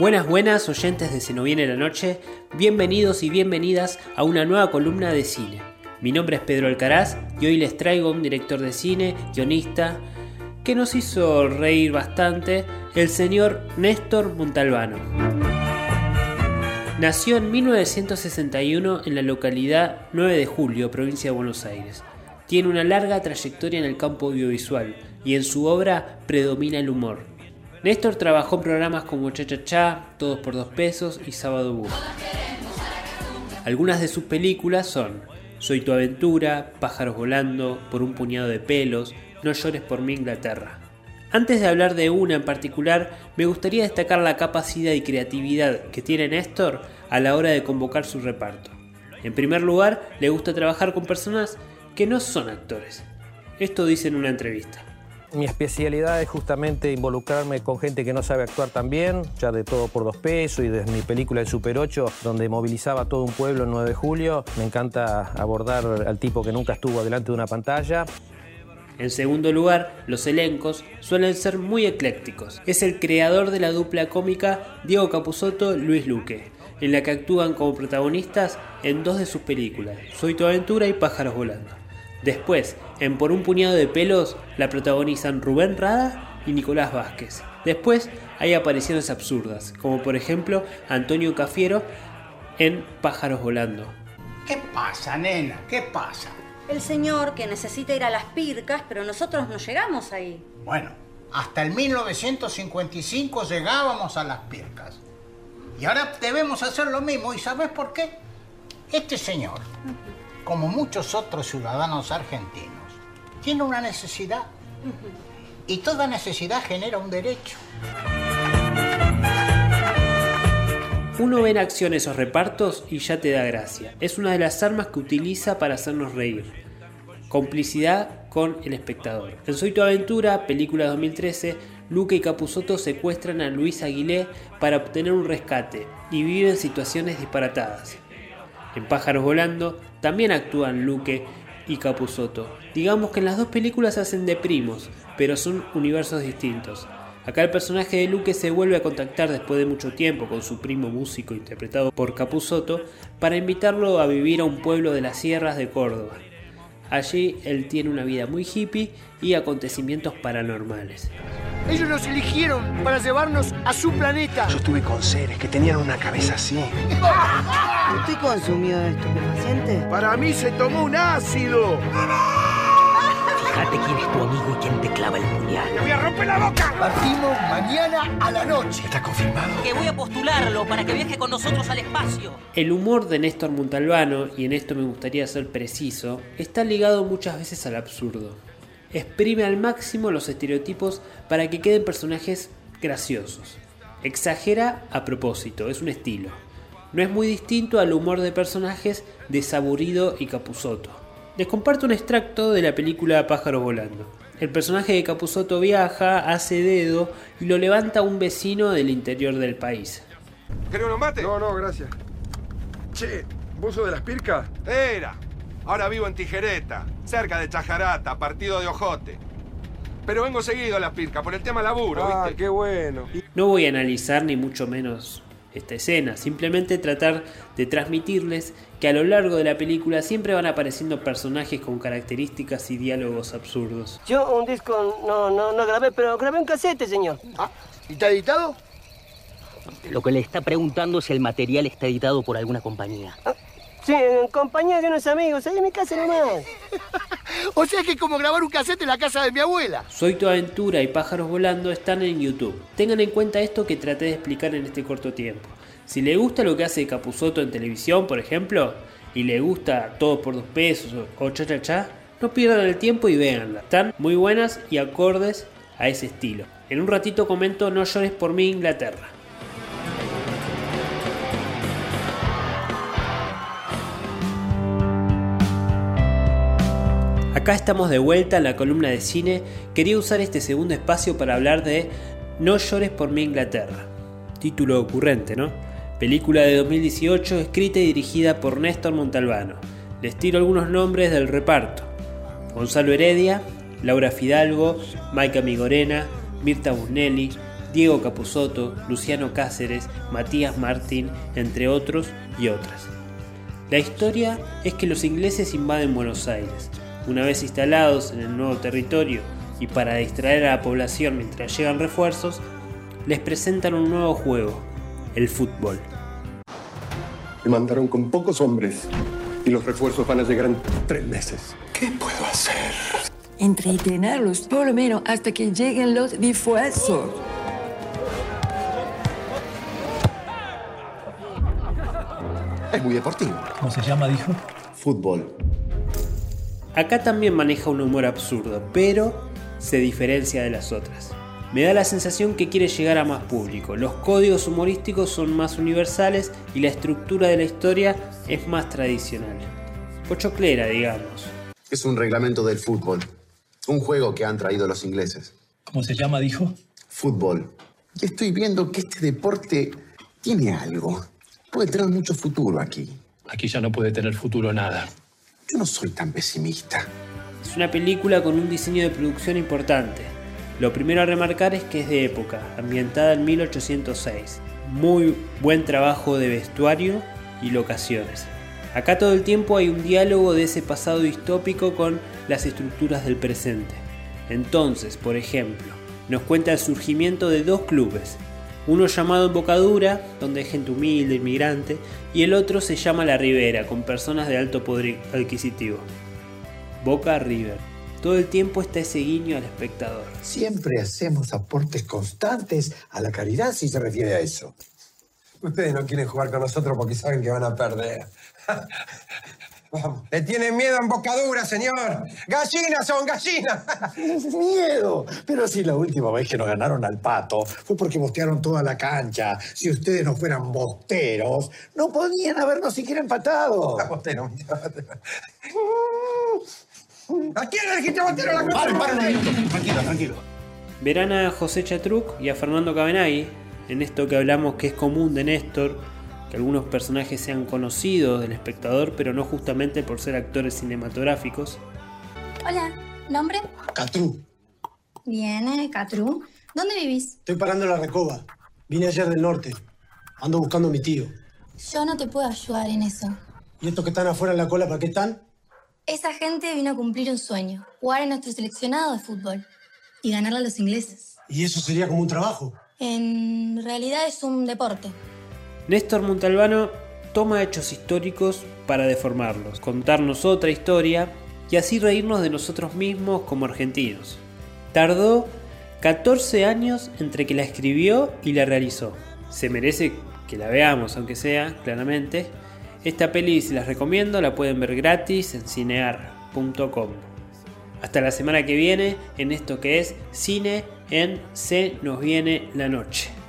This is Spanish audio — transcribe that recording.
Buenas, buenas oyentes de Se no viene la noche, bienvenidos y bienvenidas a una nueva columna de cine. Mi nombre es Pedro Alcaraz y hoy les traigo un director de cine, guionista, que nos hizo reír bastante, el señor Néstor Montalbano. Nació en 1961 en la localidad 9 de Julio, provincia de Buenos Aires. Tiene una larga trayectoria en el campo audiovisual y en su obra predomina el humor. Néstor trabajó en programas como Cha Cha Cha, Todos por Dos Pesos y Sábado Bus. Algunas de sus películas son Soy tu aventura, Pájaros volando, Por un puñado de pelos, No llores por mi Inglaterra. Antes de hablar de una en particular, me gustaría destacar la capacidad y creatividad que tiene Néstor a la hora de convocar su reparto. En primer lugar, le gusta trabajar con personas que no son actores. Esto dice en una entrevista. Mi especialidad es justamente involucrarme con gente que no sabe actuar tan bien, ya de todo por dos pesos y desde mi película El Super 8, donde movilizaba todo un pueblo el 9 de julio. Me encanta abordar al tipo que nunca estuvo delante de una pantalla. En segundo lugar, los elencos suelen ser muy eclécticos. Es el creador de la dupla cómica Diego Capusotto-Luis Luque, en la que actúan como protagonistas en dos de sus películas, Soy tu aventura y Pájaros volando. Después, en Por un puñado de pelos, la protagonizan Rubén Rada y Nicolás Vázquez. Después hay apariciones absurdas, como por ejemplo Antonio Cafiero en Pájaros Volando. ¿Qué pasa, nena? ¿Qué pasa? El señor que necesita ir a las pircas, pero nosotros no llegamos ahí. Bueno, hasta el 1955 llegábamos a las pircas. Y ahora debemos hacer lo mismo. ¿Y sabes por qué? Este señor como muchos otros ciudadanos argentinos, tiene una necesidad. Y toda necesidad genera un derecho. Uno ve en acción esos repartos y ya te da gracia. Es una de las armas que utiliza para hacernos reír. Complicidad con el espectador. En Soy tu aventura, película 2013, Luca y Capusotto secuestran a Luis Aguilé para obtener un rescate y viven situaciones disparatadas. En Pájaros Volando también actúan Luque y Capusotto. Digamos que en las dos películas hacen de primos, pero son universos distintos. Acá el personaje de Luque se vuelve a contactar después de mucho tiempo con su primo músico interpretado por Capusotto para invitarlo a vivir a un pueblo de las sierras de Córdoba. Allí él tiene una vida muy hippie y acontecimientos paranormales. Ellos nos eligieron para llevarnos a su planeta. Yo estuve con seres que tenían una cabeza así. ¿Usted consumió estupefaciente? Para mí se tomó un ácido. Fíjate quién es tu amigo y quién te clava el puñal. ¡Te voy a romper la boca! Partimos mañana a la noche. ¿Está confirmado? Que voy a postularlo para que viaje con nosotros al espacio. El humor de Néstor Montalbano, y en esto me gustaría ser preciso, está ligado muchas veces al absurdo exprime al máximo los estereotipos para que queden personajes graciosos. Exagera a propósito, es un estilo. No es muy distinto al humor de personajes de Saburido y Capusoto. Les comparto un extracto de la película Pájaros Volando. El personaje de Capusoto viaja, hace dedo y lo levanta un vecino del interior del país. ¿Querés uno mate? No, no, gracias. Che, ¿vos sos de las pircas? Era. Ahora vivo en Tijereta, cerca de Chajarata, partido de Ojote. Pero vengo seguido a la pirca por el tema laburo, ah, qué bueno. No voy a analizar ni mucho menos esta escena, simplemente tratar de transmitirles que a lo largo de la película siempre van apareciendo personajes con características y diálogos absurdos. Yo un disco no, no, no grabé, pero grabé un casete, señor. Ah, ¿y está editado? Lo que le está preguntando es si el material está editado por alguna compañía. Ah, Sí, en compañía de unos amigos, ahí en mi casa nomás. o sea que es como grabar un cassette en la casa de mi abuela. Soy tu aventura y pájaros volando están en YouTube. Tengan en cuenta esto que traté de explicar en este corto tiempo. Si le gusta lo que hace Capuzoto en televisión, por ejemplo, y le gusta todo por dos pesos o cha cha cha, no pierdan el tiempo y véanla. Están muy buenas y acordes a ese estilo. En un ratito comento No llores por mí Inglaterra. Acá estamos de vuelta en la columna de cine. Quería usar este segundo espacio para hablar de No llores por mi Inglaterra. Título ocurrente, ¿no? Película de 2018 escrita y dirigida por Néstor Montalbano. Les tiro algunos nombres del reparto. Gonzalo Heredia, Laura Fidalgo, Maika Migorena, Mirta Busnelli, Diego Capusotto, Luciano Cáceres, Matías Martín, entre otros y otras. La historia es que los ingleses invaden Buenos Aires. Una vez instalados en el nuevo territorio y para distraer a la población mientras llegan refuerzos, les presentan un nuevo juego, el fútbol. Me mandaron con pocos hombres y los refuerzos van a llegar en tres meses. ¿Qué puedo hacer? Entretenerlos por lo menos hasta que lleguen los refuerzos. Es muy deportivo. ¿Cómo se llama, dijo? Fútbol. Acá también maneja un humor absurdo, pero se diferencia de las otras. Me da la sensación que quiere llegar a más público. Los códigos humorísticos son más universales y la estructura de la historia es más tradicional. Pochoclera, digamos. Es un reglamento del fútbol. Un juego que han traído los ingleses. ¿Cómo se llama, dijo? Fútbol. Y estoy viendo que este deporte tiene algo. Puede tener mucho futuro aquí. Aquí ya no puede tener futuro nada. Yo no soy tan pesimista. Es una película con un diseño de producción importante. Lo primero a remarcar es que es de época, ambientada en 1806. Muy buen trabajo de vestuario y locaciones. Acá todo el tiempo hay un diálogo de ese pasado distópico con las estructuras del presente. Entonces, por ejemplo, nos cuenta el surgimiento de dos clubes. Uno llamado Embocadura, donde hay gente humilde, inmigrante, y el otro se llama La Ribera, con personas de alto poder adquisitivo. Boca River. Todo el tiempo está ese guiño al espectador. Siempre hacemos aportes constantes a la caridad si se refiere a eso. Ustedes no quieren jugar con nosotros porque saben que van a perder. Vamos. Le tienen miedo a embocadura, señor. Gallinas son gallinas. miedo. Pero si la última vez que nos ganaron al pato fue porque bostearon toda la cancha. Si ustedes no fueran bosteros, no podían habernos siquiera empatado. Bostero. ¿A quién le dijiste bostero la Paren, paren un minuto. Tranquilo, tranquilo. Verán a José Chatruc y a Fernando Cabenagui en esto que hablamos que es común de Néstor, que algunos personajes sean conocidos del espectador, pero no justamente por ser actores cinematográficos. Hola, ¿nombre? Catru. Bien, eh, Catru. ¿Dónde vivís? Estoy parando en la recoba. Vine ayer del norte. Ando buscando a mi tío. Yo no te puedo ayudar en eso. ¿Y estos que están afuera en la cola, para qué están? Esa gente vino a cumplir un sueño, jugar en nuestro seleccionado de fútbol y ganarle a los ingleses. ¿Y eso sería como un trabajo? En realidad es un deporte. Néstor Montalbano toma hechos históricos para deformarlos, contarnos otra historia y así reírnos de nosotros mismos como argentinos. Tardó 14 años entre que la escribió y la realizó. Se merece que la veamos, aunque sea, claramente. Esta peli, si las recomiendo, la pueden ver gratis en cinear.com. Hasta la semana que viene en esto que es Cine en Se nos viene la noche.